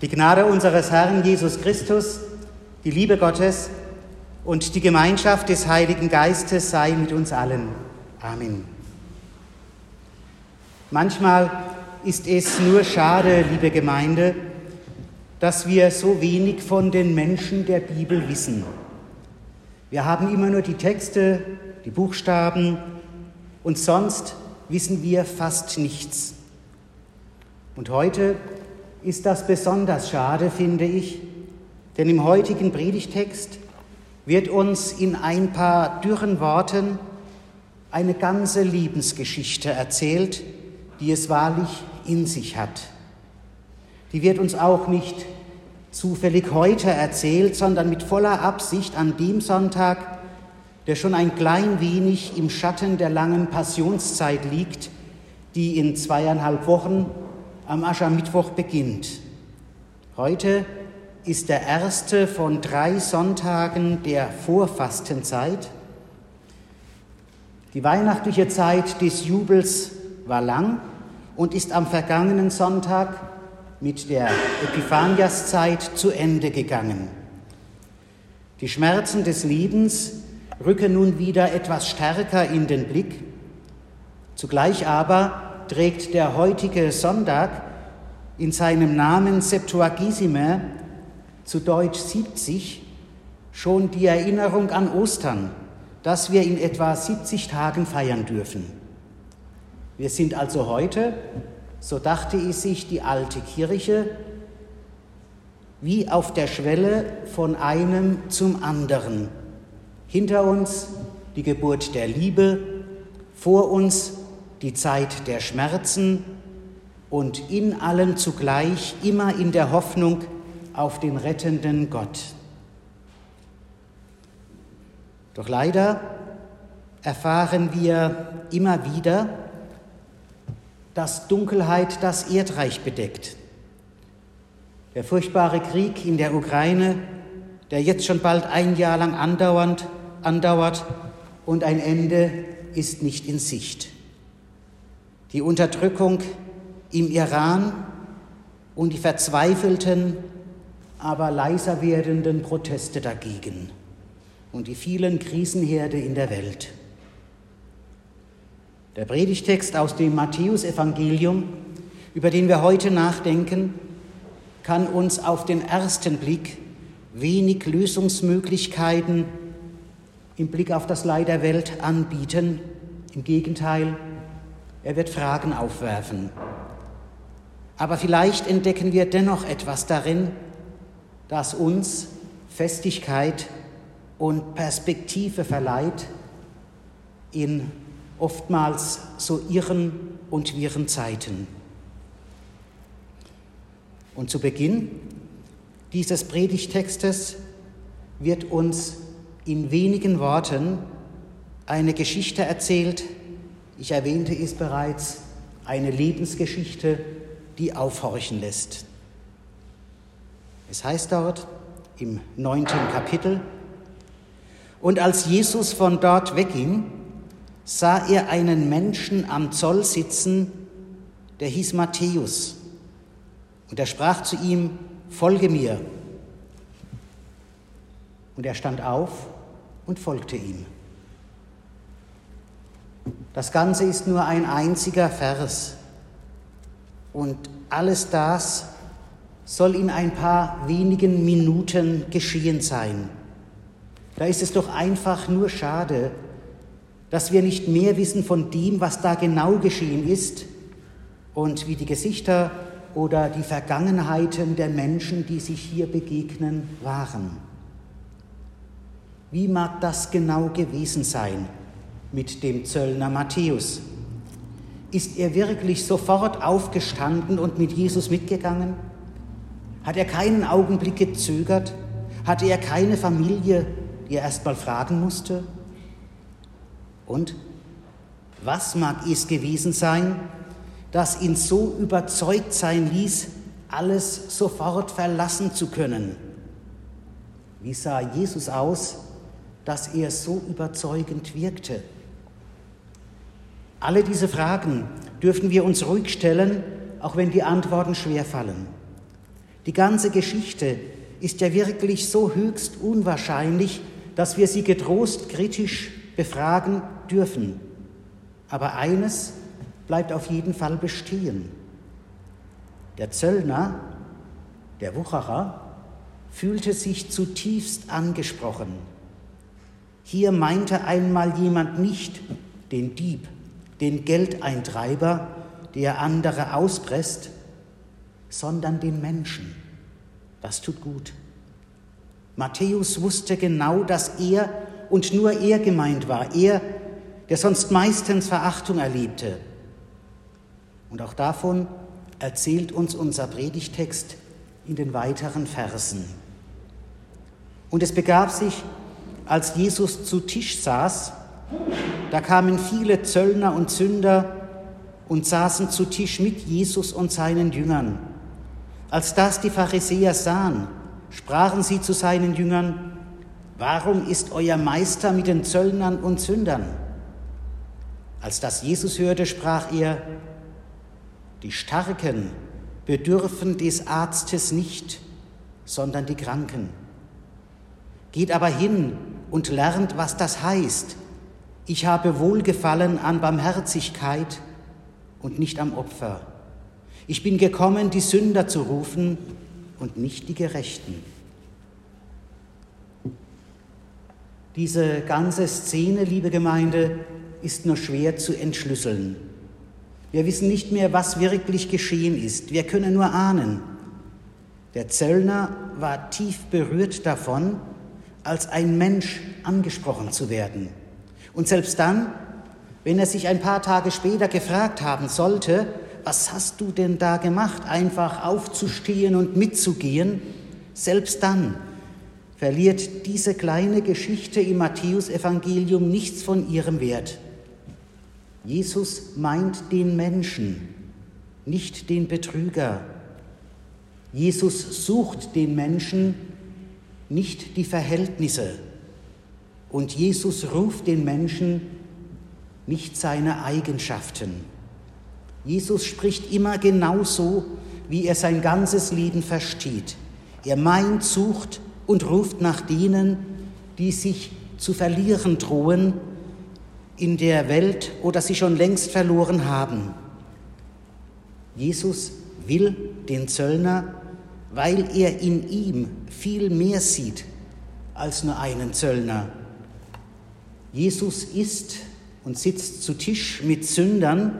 Die Gnade unseres Herrn Jesus Christus, die Liebe Gottes und die Gemeinschaft des Heiligen Geistes sei mit uns allen. Amen. Manchmal ist es nur schade, liebe Gemeinde, dass wir so wenig von den Menschen der Bibel wissen. Wir haben immer nur die Texte, die Buchstaben und sonst wissen wir fast nichts. Und heute ist das besonders schade, finde ich, denn im heutigen Predigtext wird uns in ein paar dürren Worten eine ganze Lebensgeschichte erzählt, die es wahrlich in sich hat. Die wird uns auch nicht zufällig heute erzählt, sondern mit voller Absicht an dem Sonntag, der schon ein klein wenig im Schatten der langen Passionszeit liegt, die in zweieinhalb Wochen am Aschermittwoch beginnt. Heute ist der erste von drei Sonntagen der Vorfastenzeit. Die weihnachtliche Zeit des Jubels war lang und ist am vergangenen Sonntag mit der Epiphaniaszeit zu Ende gegangen. Die Schmerzen des Lebens rücken nun wieder etwas stärker in den Blick. Zugleich aber trägt der heutige Sonntag in seinem Namen Septuagesime, zu Deutsch 70, schon die Erinnerung an Ostern, das wir in etwa 70 Tagen feiern dürfen. Wir sind also heute, so dachte es sich die alte Kirche, wie auf der Schwelle von einem zum anderen. Hinter uns die Geburt der Liebe, vor uns die Zeit der Schmerzen und in allen zugleich immer in der Hoffnung auf den rettenden Gott. Doch leider erfahren wir immer wieder, dass Dunkelheit das Erdreich bedeckt. Der furchtbare Krieg in der Ukraine, der jetzt schon bald ein Jahr lang andauernd, andauert und ein Ende ist nicht in Sicht die Unterdrückung im Iran und die verzweifelten, aber leiser werdenden Proteste dagegen und die vielen Krisenherde in der Welt. Der Predigtext aus dem Matthäusevangelium, über den wir heute nachdenken, kann uns auf den ersten Blick wenig Lösungsmöglichkeiten im Blick auf das Leid der Welt anbieten. Im Gegenteil, er wird Fragen aufwerfen. Aber vielleicht entdecken wir dennoch etwas darin, das uns Festigkeit und Perspektive verleiht in oftmals so irren und wirren Zeiten. Und zu Beginn dieses Predigtextes wird uns in wenigen Worten eine Geschichte erzählt, ich erwähnte es bereits, eine Lebensgeschichte, die aufhorchen lässt. Es heißt dort im neunten Kapitel, und als Jesus von dort wegging, sah er einen Menschen am Zoll sitzen, der hieß Matthäus. Und er sprach zu ihm, folge mir. Und er stand auf und folgte ihm. Das Ganze ist nur ein einziger Vers. Und alles das soll in ein paar wenigen Minuten geschehen sein. Da ist es doch einfach nur schade, dass wir nicht mehr wissen von dem, was da genau geschehen ist und wie die Gesichter oder die Vergangenheiten der Menschen, die sich hier begegnen, waren. Wie mag das genau gewesen sein? mit dem Zöllner Matthäus. Ist er wirklich sofort aufgestanden und mit Jesus mitgegangen? Hat er keinen Augenblick gezögert? Hatte er keine Familie, die er erst mal fragen musste? Und was mag es gewesen sein, das ihn so überzeugt sein ließ, alles sofort verlassen zu können? Wie sah Jesus aus, dass er so überzeugend wirkte? Alle diese Fragen dürfen wir uns ruhig stellen, auch wenn die Antworten schwer fallen. Die ganze Geschichte ist ja wirklich so höchst unwahrscheinlich, dass wir sie getrost kritisch befragen dürfen. Aber eines bleibt auf jeden Fall bestehen. Der Zöllner, der Wucherer, fühlte sich zutiefst angesprochen. Hier meinte einmal jemand nicht den Dieb, den Geldeintreiber, der andere auspresst, sondern den Menschen. Das tut gut. Matthäus wusste genau, dass er und nur er gemeint war, er, der sonst meistens Verachtung erlebte. Und auch davon erzählt uns unser Predigtext in den weiteren Versen. Und es begab sich, als Jesus zu Tisch saß, da kamen viele Zöllner und Sünder und saßen zu Tisch mit Jesus und seinen Jüngern. Als das die Pharisäer sahen, sprachen sie zu seinen Jüngern, warum ist euer Meister mit den Zöllnern und Sündern? Als das Jesus hörte, sprach er, die Starken bedürfen des Arztes nicht, sondern die Kranken. Geht aber hin und lernt, was das heißt. Ich habe Wohlgefallen an Barmherzigkeit und nicht am Opfer. Ich bin gekommen, die Sünder zu rufen und nicht die Gerechten. Diese ganze Szene, liebe Gemeinde, ist nur schwer zu entschlüsseln. Wir wissen nicht mehr, was wirklich geschehen ist. Wir können nur ahnen. Der Zöllner war tief berührt davon, als ein Mensch angesprochen zu werden. Und selbst dann, wenn er sich ein paar Tage später gefragt haben sollte, was hast du denn da gemacht, einfach aufzustehen und mitzugehen, selbst dann verliert diese kleine Geschichte im Matthäusevangelium nichts von ihrem Wert. Jesus meint den Menschen, nicht den Betrüger. Jesus sucht den Menschen, nicht die Verhältnisse. Und Jesus ruft den Menschen, nicht seine Eigenschaften. Jesus spricht immer genauso, wie er sein ganzes Leben versteht. Er meint, sucht und ruft nach denen, die sich zu verlieren drohen in der Welt oder sie schon längst verloren haben. Jesus will den Zöllner, weil er in ihm viel mehr sieht als nur einen Zöllner. Jesus isst und sitzt zu Tisch mit Sündern,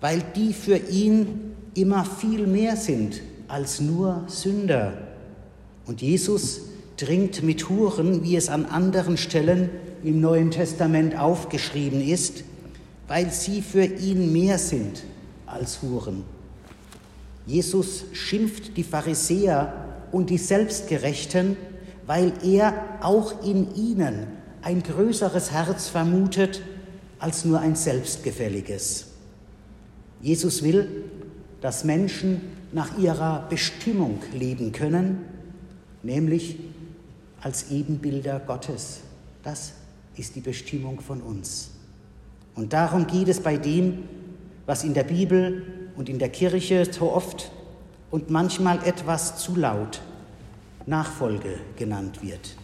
weil die für ihn immer viel mehr sind als nur Sünder. Und Jesus trinkt mit Huren, wie es an anderen Stellen im Neuen Testament aufgeschrieben ist, weil sie für ihn mehr sind als Huren. Jesus schimpft die Pharisäer und die Selbstgerechten, weil er auch in ihnen ein größeres Herz vermutet als nur ein selbstgefälliges. Jesus will, dass Menschen nach ihrer Bestimmung leben können, nämlich als Ebenbilder Gottes. Das ist die Bestimmung von uns. Und darum geht es bei dem, was in der Bibel und in der Kirche so oft und manchmal etwas zu laut Nachfolge genannt wird.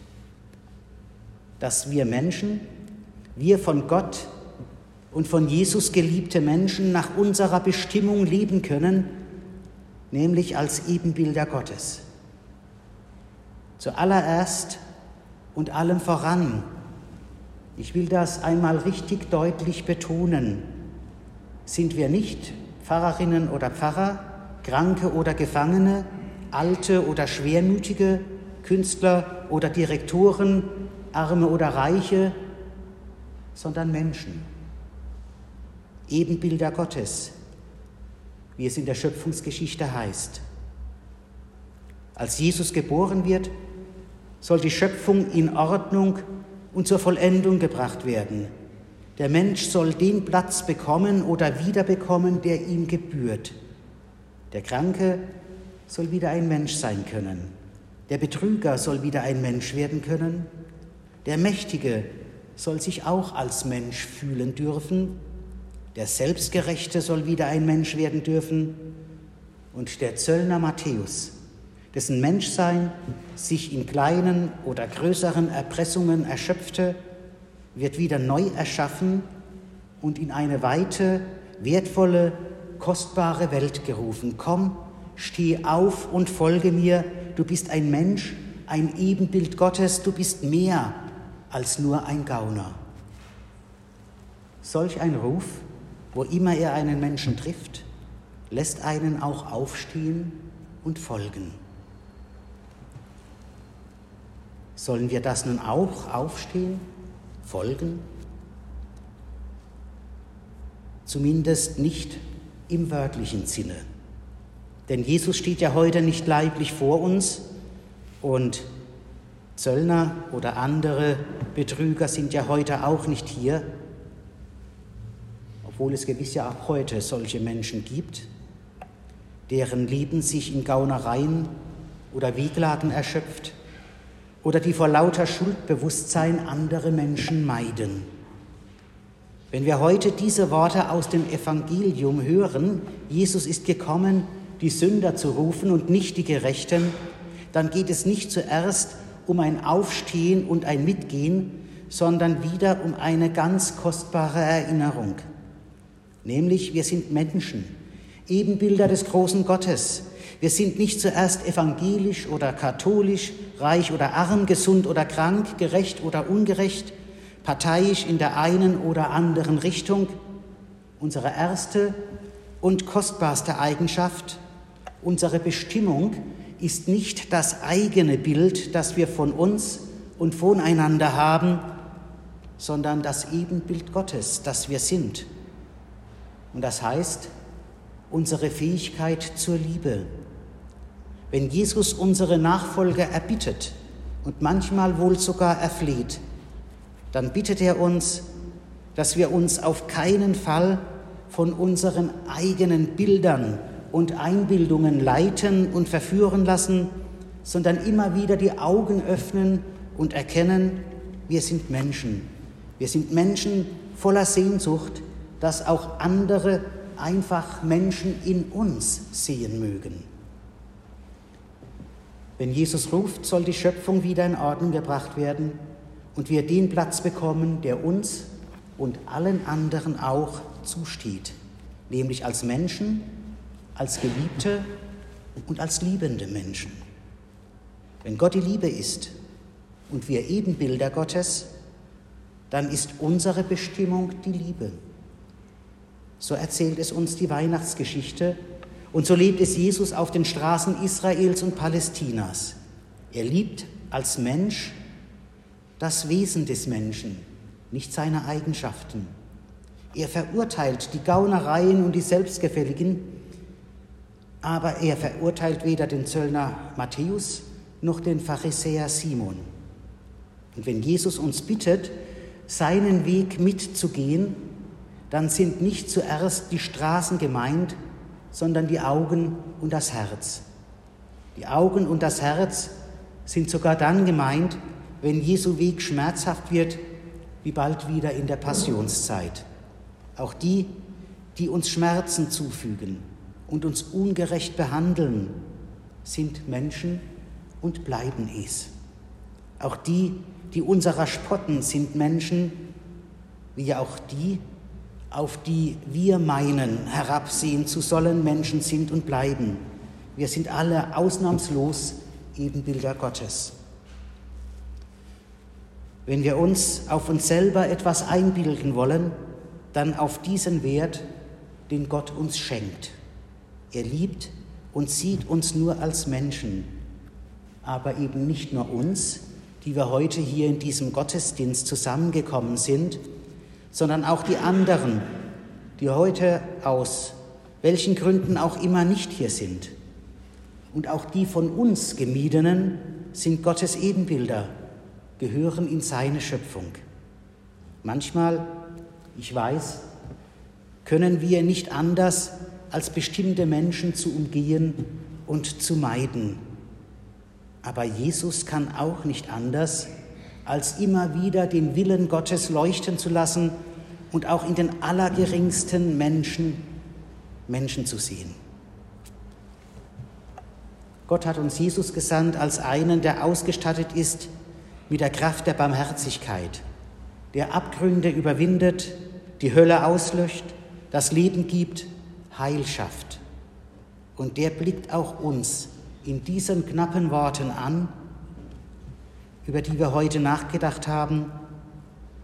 Dass wir Menschen, wir von Gott und von Jesus geliebte Menschen nach unserer Bestimmung leben können, nämlich als Ebenbilder Gottes. Zuallererst und allem voran ich will das einmal richtig deutlich betonen. Sind wir nicht Pfarrerinnen oder Pfarrer, Kranke oder Gefangene, Alte oder Schwermütige, Künstler oder Direktoren, Arme oder Reiche, sondern Menschen. Ebenbilder Gottes, wie es in der Schöpfungsgeschichte heißt. Als Jesus geboren wird, soll die Schöpfung in Ordnung und zur Vollendung gebracht werden. Der Mensch soll den Platz bekommen oder wiederbekommen, der ihm gebührt. Der Kranke soll wieder ein Mensch sein können. Der Betrüger soll wieder ein Mensch werden können. Der Mächtige soll sich auch als Mensch fühlen dürfen. Der Selbstgerechte soll wieder ein Mensch werden dürfen. Und der Zöllner Matthäus dessen Menschsein sich in kleinen oder größeren Erpressungen erschöpfte, wird wieder neu erschaffen und in eine weite, wertvolle, kostbare Welt gerufen. Komm, steh auf und folge mir, du bist ein Mensch, ein Ebenbild Gottes, du bist mehr als nur ein Gauner. Solch ein Ruf, wo immer er einen Menschen trifft, lässt einen auch aufstehen und folgen. Sollen wir das nun auch aufstehen, folgen? Zumindest nicht im wörtlichen Sinne. Denn Jesus steht ja heute nicht leiblich vor uns und Zöllner oder andere Betrüger sind ja heute auch nicht hier, obwohl es gewiss ja auch heute solche Menschen gibt, deren Leben sich in Gaunereien oder Wehklagen erschöpft oder die vor lauter Schuldbewusstsein andere Menschen meiden. Wenn wir heute diese Worte aus dem Evangelium hören, Jesus ist gekommen, die Sünder zu rufen und nicht die Gerechten, dann geht es nicht zuerst um ein Aufstehen und ein Mitgehen, sondern wieder um eine ganz kostbare Erinnerung. Nämlich, wir sind Menschen, Ebenbilder des großen Gottes. Wir sind nicht zuerst evangelisch oder katholisch, reich oder arm, gesund oder krank, gerecht oder ungerecht, parteiisch in der einen oder anderen Richtung. Unsere erste und kostbarste Eigenschaft, unsere Bestimmung ist nicht das eigene Bild, das wir von uns und voneinander haben, sondern das Ebenbild Gottes, das wir sind. Und das heißt, unsere Fähigkeit zur Liebe. Wenn Jesus unsere Nachfolge erbittet und manchmal wohl sogar erfleht, dann bittet er uns, dass wir uns auf keinen Fall von unseren eigenen Bildern und Einbildungen leiten und verführen lassen, sondern immer wieder die Augen öffnen und erkennen, wir sind Menschen. Wir sind Menschen voller Sehnsucht, dass auch andere einfach Menschen in uns sehen mögen. Wenn Jesus ruft, soll die Schöpfung wieder in Ordnung gebracht werden und wir den Platz bekommen, der uns und allen anderen auch zusteht, nämlich als Menschen, als Geliebte und als liebende Menschen. Wenn Gott die Liebe ist und wir Ebenbilder Gottes, dann ist unsere Bestimmung die Liebe. So erzählt es uns die Weihnachtsgeschichte und so lebt es Jesus auf den Straßen Israels und Palästinas. Er liebt als Mensch das Wesen des Menschen, nicht seine Eigenschaften. Er verurteilt die Gaunereien und die Selbstgefälligen, aber er verurteilt weder den Zöllner Matthäus noch den Pharisäer Simon. Und wenn Jesus uns bittet, seinen Weg mitzugehen, dann sind nicht zuerst die Straßen gemeint, sondern die Augen und das Herz. Die Augen und das Herz sind sogar dann gemeint, wenn Jesu Weg schmerzhaft wird, wie bald wieder in der Passionszeit. Auch die, die uns Schmerzen zufügen und uns ungerecht behandeln, sind Menschen und bleiben es. Auch die, die unserer spotten, sind Menschen, wie auch die, auf die wir meinen, herabsehen zu sollen, Menschen sind und bleiben. Wir sind alle ausnahmslos Ebenbilder Gottes. Wenn wir uns auf uns selber etwas einbilden wollen, dann auf diesen Wert, den Gott uns schenkt. Er liebt und sieht uns nur als Menschen, aber eben nicht nur uns, die wir heute hier in diesem Gottesdienst zusammengekommen sind, sondern auch die anderen, die heute aus welchen Gründen auch immer nicht hier sind. Und auch die von uns gemiedenen sind Gottes Ebenbilder gehören in seine Schöpfung. Manchmal, ich weiß, können wir nicht anders, als bestimmte Menschen zu umgehen und zu meiden. Aber Jesus kann auch nicht anders, als immer wieder den Willen Gottes leuchten zu lassen und auch in den allergeringsten Menschen Menschen zu sehen. Gott hat uns Jesus gesandt als einen, der ausgestattet ist mit der Kraft der Barmherzigkeit, der Abgründe überwindet, die Hölle auslöscht, das Leben gibt, Heil schafft. Und der blickt auch uns in diesen knappen Worten an, über die wir heute nachgedacht haben.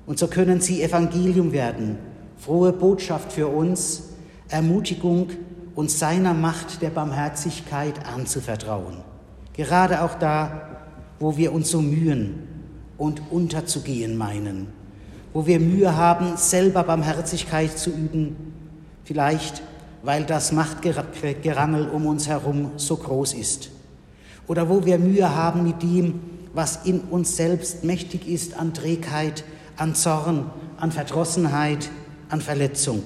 Und so können sie Evangelium werden, frohe Botschaft für uns, Ermutigung, uns seiner Macht der Barmherzigkeit anzuvertrauen. Gerade auch da, wo wir uns so mühen und unterzugehen meinen, wo wir Mühe haben, selber Barmherzigkeit zu üben, vielleicht weil das Machtgerangel um uns herum so groß ist. Oder wo wir Mühe haben mit dem, was in uns selbst mächtig ist an Trägheit, an Zorn, an Verdrossenheit, an Verletzung,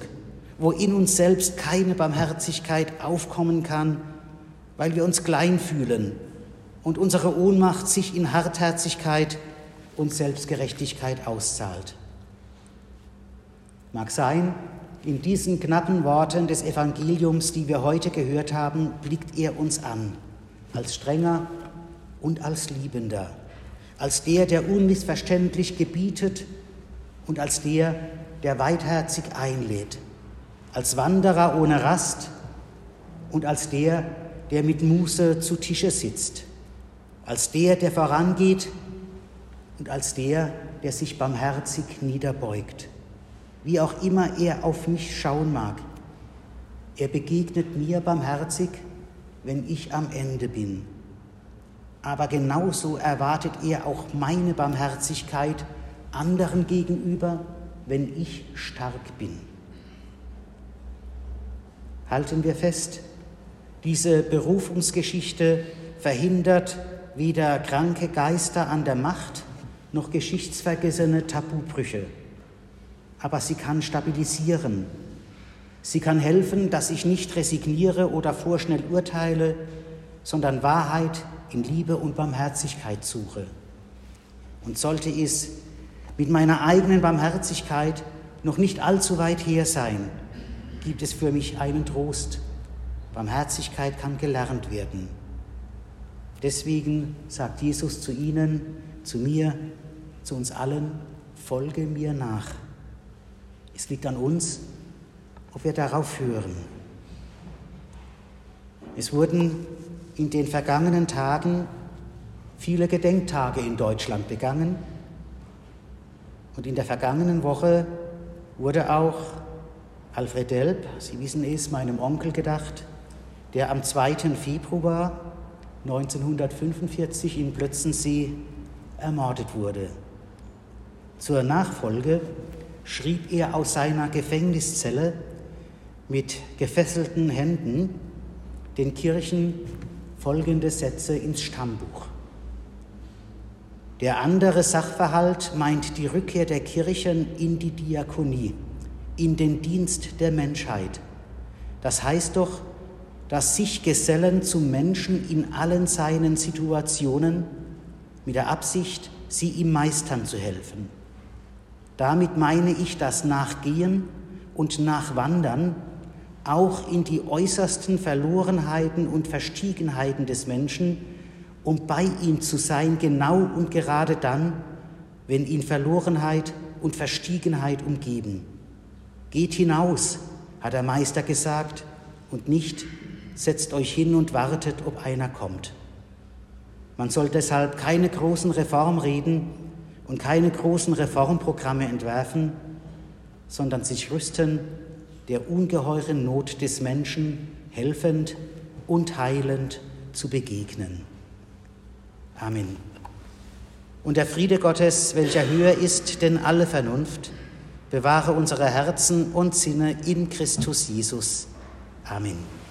wo in uns selbst keine Barmherzigkeit aufkommen kann, weil wir uns klein fühlen und unsere Ohnmacht sich in Hartherzigkeit und Selbstgerechtigkeit auszahlt. Mag sein, in diesen knappen Worten des Evangeliums, die wir heute gehört haben, blickt er uns an, als strenger und als liebender, als der, der unmissverständlich gebietet und als der, der weitherzig einlädt, als Wanderer ohne Rast und als der, der mit Muße zu Tische sitzt, als der, der vorangeht und als der, der sich barmherzig niederbeugt. Wie auch immer er auf mich schauen mag, er begegnet mir barmherzig, wenn ich am Ende bin. Aber genauso erwartet er auch meine Barmherzigkeit anderen gegenüber, wenn ich stark bin. Halten wir fest, diese Berufungsgeschichte verhindert weder kranke Geister an der Macht noch geschichtsvergessene Tabubrüche. Aber sie kann stabilisieren. Sie kann helfen, dass ich nicht resigniere oder vorschnell urteile, sondern Wahrheit in Liebe und Barmherzigkeit suche. Und sollte es mit meiner eigenen Barmherzigkeit noch nicht allzu weit her sein, gibt es für mich einen Trost. Barmherzigkeit kann gelernt werden. Deswegen sagt Jesus zu Ihnen, zu mir, zu uns allen, folge mir nach. Es liegt an uns, ob wir darauf hören. Es wurden in den vergangenen Tagen viele Gedenktage in Deutschland begangen und in der vergangenen Woche wurde auch Alfred Delp, Sie wissen es, meinem Onkel gedacht, der am 2. Februar 1945 in Plötzensee ermordet wurde. Zur Nachfolge schrieb er aus seiner Gefängniszelle mit gefesselten Händen den Kirchen folgende Sätze ins Stammbuch. Der andere Sachverhalt meint die Rückkehr der Kirchen in die Diakonie, in den Dienst der Menschheit. Das heißt doch, dass sich Gesellen zum Menschen in allen seinen Situationen mit der Absicht, sie ihm meistern zu helfen. Damit meine ich das Nachgehen und Nachwandern auch in die äußersten Verlorenheiten und Verstiegenheiten des Menschen, um bei ihm zu sein, genau und gerade dann, wenn ihn Verlorenheit und Verstiegenheit umgeben. Geht hinaus, hat der Meister gesagt, und nicht setzt euch hin und wartet, ob einer kommt. Man soll deshalb keine großen Reformreden und keine großen Reformprogramme entwerfen, sondern sich rüsten, der ungeheuren Not des Menschen helfend und heilend zu begegnen. Amen. Und der Friede Gottes, welcher höher ist denn alle Vernunft, bewahre unsere Herzen und Sinne in Christus Jesus. Amen.